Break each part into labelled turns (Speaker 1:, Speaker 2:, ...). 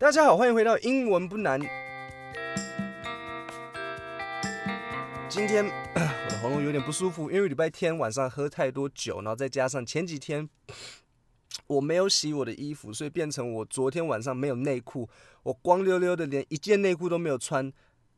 Speaker 1: 大家好，欢迎回到英文不难。今天我的喉咙有点不舒服，因为礼拜天晚上喝太多酒，然后再加上前几天我没有洗我的衣服，所以变成我昨天晚上没有内裤，我光溜溜的，连一件内裤都没有穿，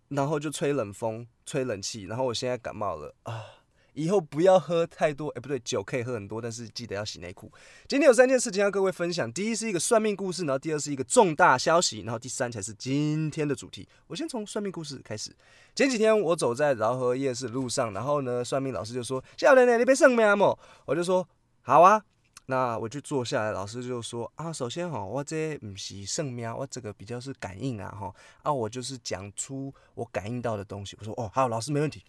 Speaker 1: 然后就吹冷风、吹冷气，然后我现在感冒了啊。以后不要喝太多，哎，不对，酒可以喝很多，但是记得要洗内裤。今天有三件事情要各位分享，第一是一个算命故事，然后第二是一个重大消息，然后第三才是今天的主题。我先从算命故事开始。前几天我走在饶河夜市路上，然后呢，算命老师就说：“少年，你被算命吗？”我就说：“好啊。”那我就坐下来，老师就说：“啊，首先哈，我这不是算命，我这个比较是感应啊，哈啊，我就是讲出我感应到的东西。”我说：“哦，好，老师没问题。”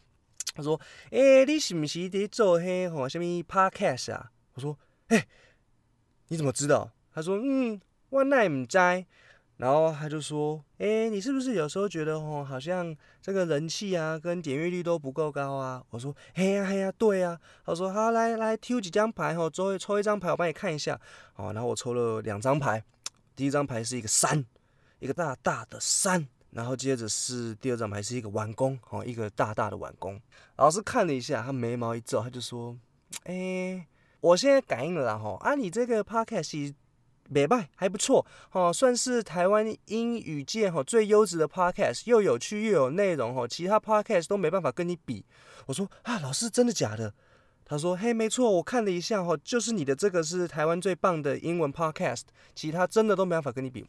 Speaker 1: 他说：“诶、你是不是在做嘿吼什么 podcast 啊？”我说：“诶、你怎么知道？”他说：“嗯，我哪唔知。”然后他就说：“诶、你是不是有时候觉得吼，好像这个人气啊跟点阅率都不够高啊？”我说：“嘿呀嘿呀，对啊。”他说：“好，来来，挑几张牌吼，抽抽一张牌，我帮你看一下。”好，然后我抽了两张牌，第一张牌是一个山，一个大大的山。然后接着是第二张牌，是一个弯弓，哦，一个大大的弯弓。老师看了一下，他眉毛一皱，他就说：“哎，我现在感应了啦，哈，啊，你这个 podcast 没败，还不错，哦，算是台湾英语界哈最优质的 podcast，又有趣又有内容，哈，其他 podcast 都没办法跟你比。”我说：“啊，老师真的假的？”他说：“嘿，没错，我看了一下，哈，就是你的这个是台湾最棒的英文 podcast，其他真的都没办法跟你比。”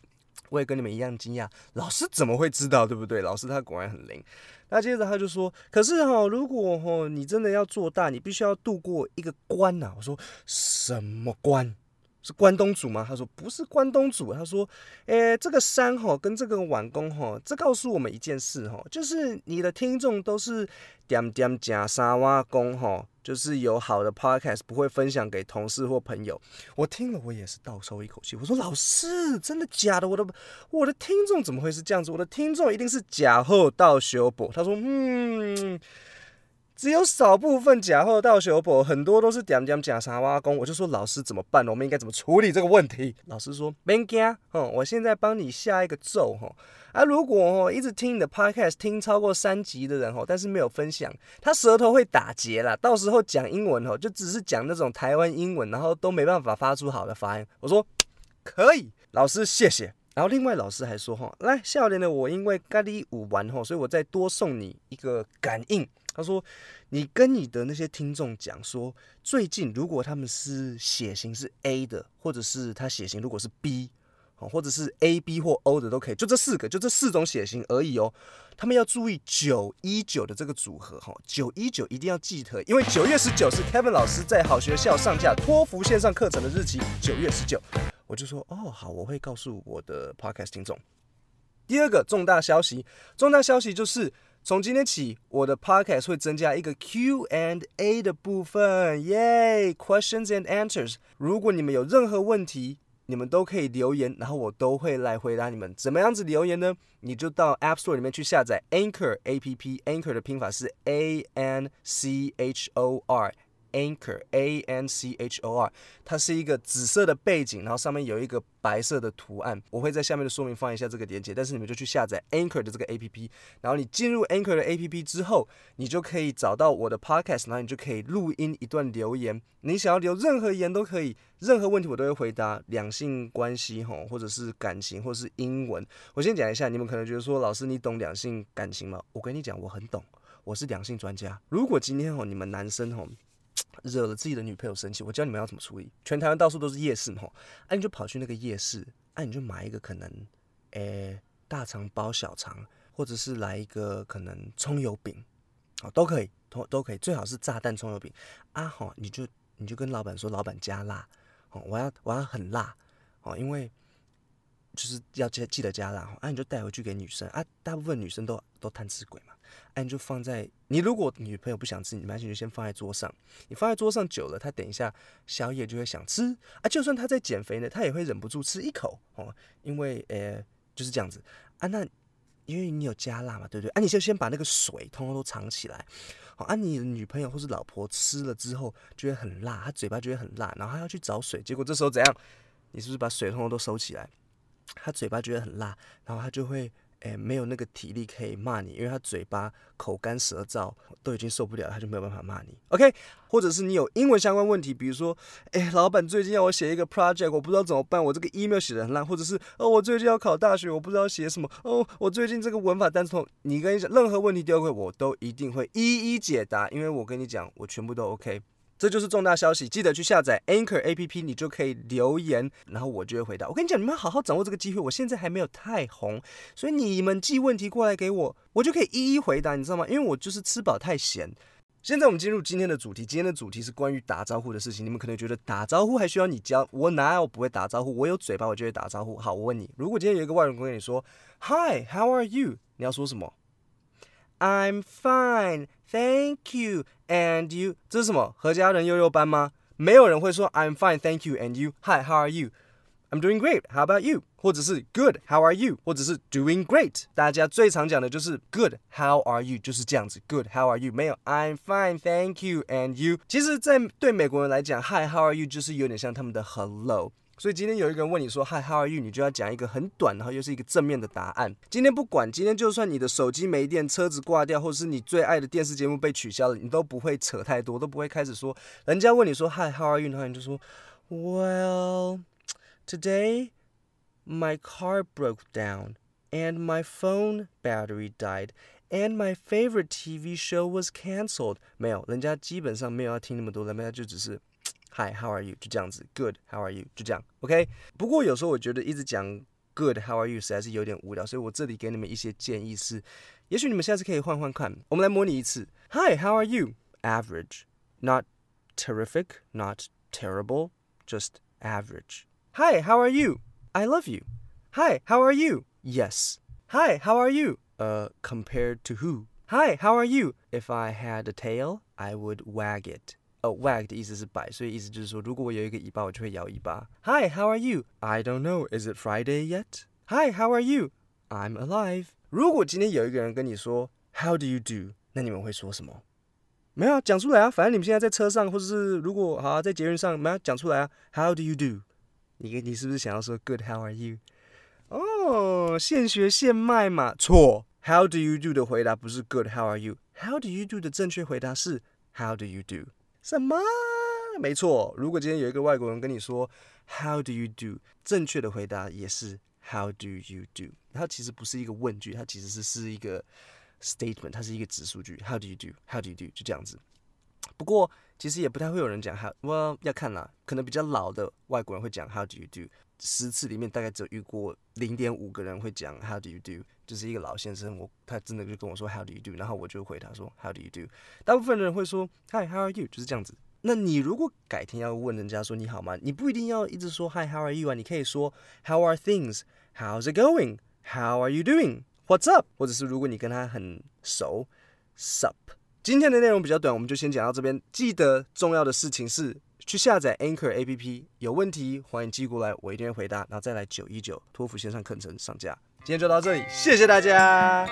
Speaker 1: 我也跟你们一样惊讶，老师怎么会知道，对不对？老师他果然很灵。那接着他就说：“可是哈，如果哈你真的要做大，你必须要度过一个关呐。”我说：“什么关？是关东煮吗？”他说：“不是关东煮。”他说：“诶，这个山哈跟这个碗公哈，这告诉我们一件事哈，就是你的听众都是点点假沙瓦公哈。”就是有好的 podcast 不会分享给同事或朋友。我听了，我也是倒抽一口气。我说：“老师，真的假的？我的我的听众怎么会是这样子？我的听众一定是假货到修补。”他说：“嗯。”只有少部分假货到手博，很多都是点点假沙挖工。我就说，老师怎么办呢？我们应该怎么处理这个问题？老师说别惊，嗯，我现在帮你下一个咒哈。啊，如果哦一直听你的 podcast 听超过三集的人哦，但是没有分享，他舌头会打结啦。到时候讲英文哦，就只是讲那种台湾英文，然后都没办法发出好的发音。我说可以，老师谢谢。然后另外老师还说哈，来笑脸的我因为咖喱舞完哈，所以我再多送你一个感应。他说：“你跟你的那些听众讲说，最近如果他们是血型是 A 的，或者是他血型如果是 B，或者是 A、B 或 O 的都可以，就这四个，就这四种血型而已哦。他们要注意九一九的这个组合哈，九一九一定要记得，因为九月十九是 Kevin 老师在好学校上架托福线上课程的日期，九月十九。我就说哦，好，我会告诉我的 Podcast 听众。第二个重大消息，重大消息就是。”从今天起，我的 podcast 会增加一个 Q and A 的部分，耶！Questions and answers。如果你们有任何问题，你们都可以留言，然后我都会来回答你们。怎么样子留言呢？你就到 App Store 里面去下载 Anchor APP，Anchor 的拼法是 A N C H O R。Anchor A N C H O R，它是一个紫色的背景，然后上面有一个白色的图案。我会在下面的说明放一下这个链接，但是你们就去下载 Anchor 的这个 A P P，然后你进入 Anchor 的 A P P 之后，你就可以找到我的 Podcast，然后你就可以录音一段留言。你想要留任何言都可以，任何问题我都会回答。两性关系吼，或者是感情，或者是英文。我先讲一下，你们可能觉得说，老师你懂两性感情吗？我跟你讲，我很懂，我是两性专家。如果今天吼你们男生吼。惹了自己的女朋友生气，我教你们要怎么处理。全台湾到处都是夜市吼，哎、啊，你就跑去那个夜市，哎、啊，你就买一个可能，诶、大肠包小肠，或者是来一个可能葱油饼，哦，都可以，都都可以，最好是炸弹葱油饼啊，好，你就你就跟老板说，老板加辣，哦，我要我要很辣，哦，因为就是要记记得加辣哈，啊，你就带回去给女生啊，大部分女生都都贪吃鬼嘛。哎，你就放在你如果女朋友不想吃，你拿起就先放在桌上。你放在桌上久了，她等一下宵夜就会想吃啊。就算她在减肥呢，她也会忍不住吃一口哦。因为呃就是这样子啊。那因为你有加辣嘛，对不对？啊，你就先把那个水通通都藏起来。好啊，你的女朋友或是老婆吃了之后觉得很辣，她嘴巴觉得很辣，然后她要去找水，结果这时候怎样？你是不是把水通通都收起来？他嘴巴觉得很辣，然后他就会。诶，没有那个体力可以骂你，因为他嘴巴口干舌燥，都已经受不了，他就没有办法骂你。OK，或者是你有英文相关问题，比如说，诶，老板最近要我写一个 project，我不知道怎么办，我这个 email 写得很烂，或者是哦，我最近要考大学，我不知道写什么，哦，我最近这个文法单词痛，你跟你讲任何问题丢给我，我都一定会一一解答，因为我跟你讲，我全部都 OK。这就是重大消息，记得去下载 Anchor APP，你就可以留言，然后我就会回答。我跟你讲，你们好好掌握这个机会。我现在还没有太红，所以你们寄问题过来给我，我就可以一一回答，你知道吗？因为我就是吃饱太闲。现在我们进入今天的主题，今天的主题是关于打招呼的事情。你们可能觉得打招呼还需要你教？我哪有不会打招呼？我有嘴巴，我就会打招呼。好，我问你，如果今天有一个外国人跟你说 Hi, how are you？你要说什么 ？I'm fine, thank you, and you。这是什么？何家人幼幼班吗？没有人会说 I'm fine, thank you, and you. Hi, how are you? I'm doing great. How about you? 或者是 Good, how are you? 或者是 Doing great。大家最常讲的就是 Good, how are you? 就是这样子。Good, how are you? 没有 I'm fine, thank you, and you。其实，在对美国人来讲，Hi, how are you? 就是有点像他们的 Hello。 所以今天有一个人问你说 Hi, how are you？你就要讲一个很短，然后又是一个正面的答案。今天不管，今天就算你的手机没电、车子挂掉，或者是你最爱的电视节目被取消了，你都不会扯太多，都不会开始说。人家问你说 Hi, how are you？然后你就说 Well, today my car broke down and my phone battery died and my favorite TV show was canceled。没有，人家基本上没有要听那么多的，人家就只是。Hi, how are you？就这样子。Good, how are you？就这样。OK。不过有时候我觉得一直讲 Good, how are you 实在是有点无聊，所以我这里给你们一些建议是，也许你们下次可以换换看。我们来模拟一次。Hi, how are you? Average, not terrific, not terrible, just average. Hi, how are you? I love you. Hi, how are you? Yes. Hi, how are you? Uh, compared to who? Hi, how are you? If I had a tail, I would wag it. 呃、uh,，wag 的意思是摆，所以意思就是说，如果我有一个尾巴，我就会摇尾巴。Hi, how are you? I don't know. Is it Friday yet? Hi, how are you? I'm alive. 如果今天有一个人跟你说 How do you do？那你们会说什么？没有啊讲出来啊，反正你们现在在车上，或者是如果好、啊、在捷运上，没有讲出来啊。How do you do？你你是不是想要说 Good? How are you？哦，现学现卖嘛。错，How do you do 的回答不是 Good? How are you？How do you do 的正确回答是 How do you do？什么？没错。如果今天有一个外国人跟你说 “How do you do”，正确的回答也是 “How do you do”。它其实不是一个问句，它其实是是一个 statement，它是一个指数句。“How do you do”？“How do you do”？就这样子。不过其实也不太会有人讲 “How”。我要看啦，可能比较老的外国人会讲 “How do you do”。十次里面大概只有遇过零点五个人会讲 “How do you do”。就是一个老先生，我他真的就跟我说 How do you do？然后我就回答说 How do you do？大部分人会说 Hi how are you？就是这样子。那你如果改天要问人家说你好吗？你不一定要一直说 Hi how are you 啊？你可以说 How are things？How's it going？How are you doing？What's up？或者是如果你跟他很熟，Sup？今天的内容比较短，我们就先讲到这边。记得重要的事情是去下载 Anchor APP，有问题欢迎寄过来，我一定会回答，然后再来九一九托福线上课程上架。今天就到这里，谢谢大家。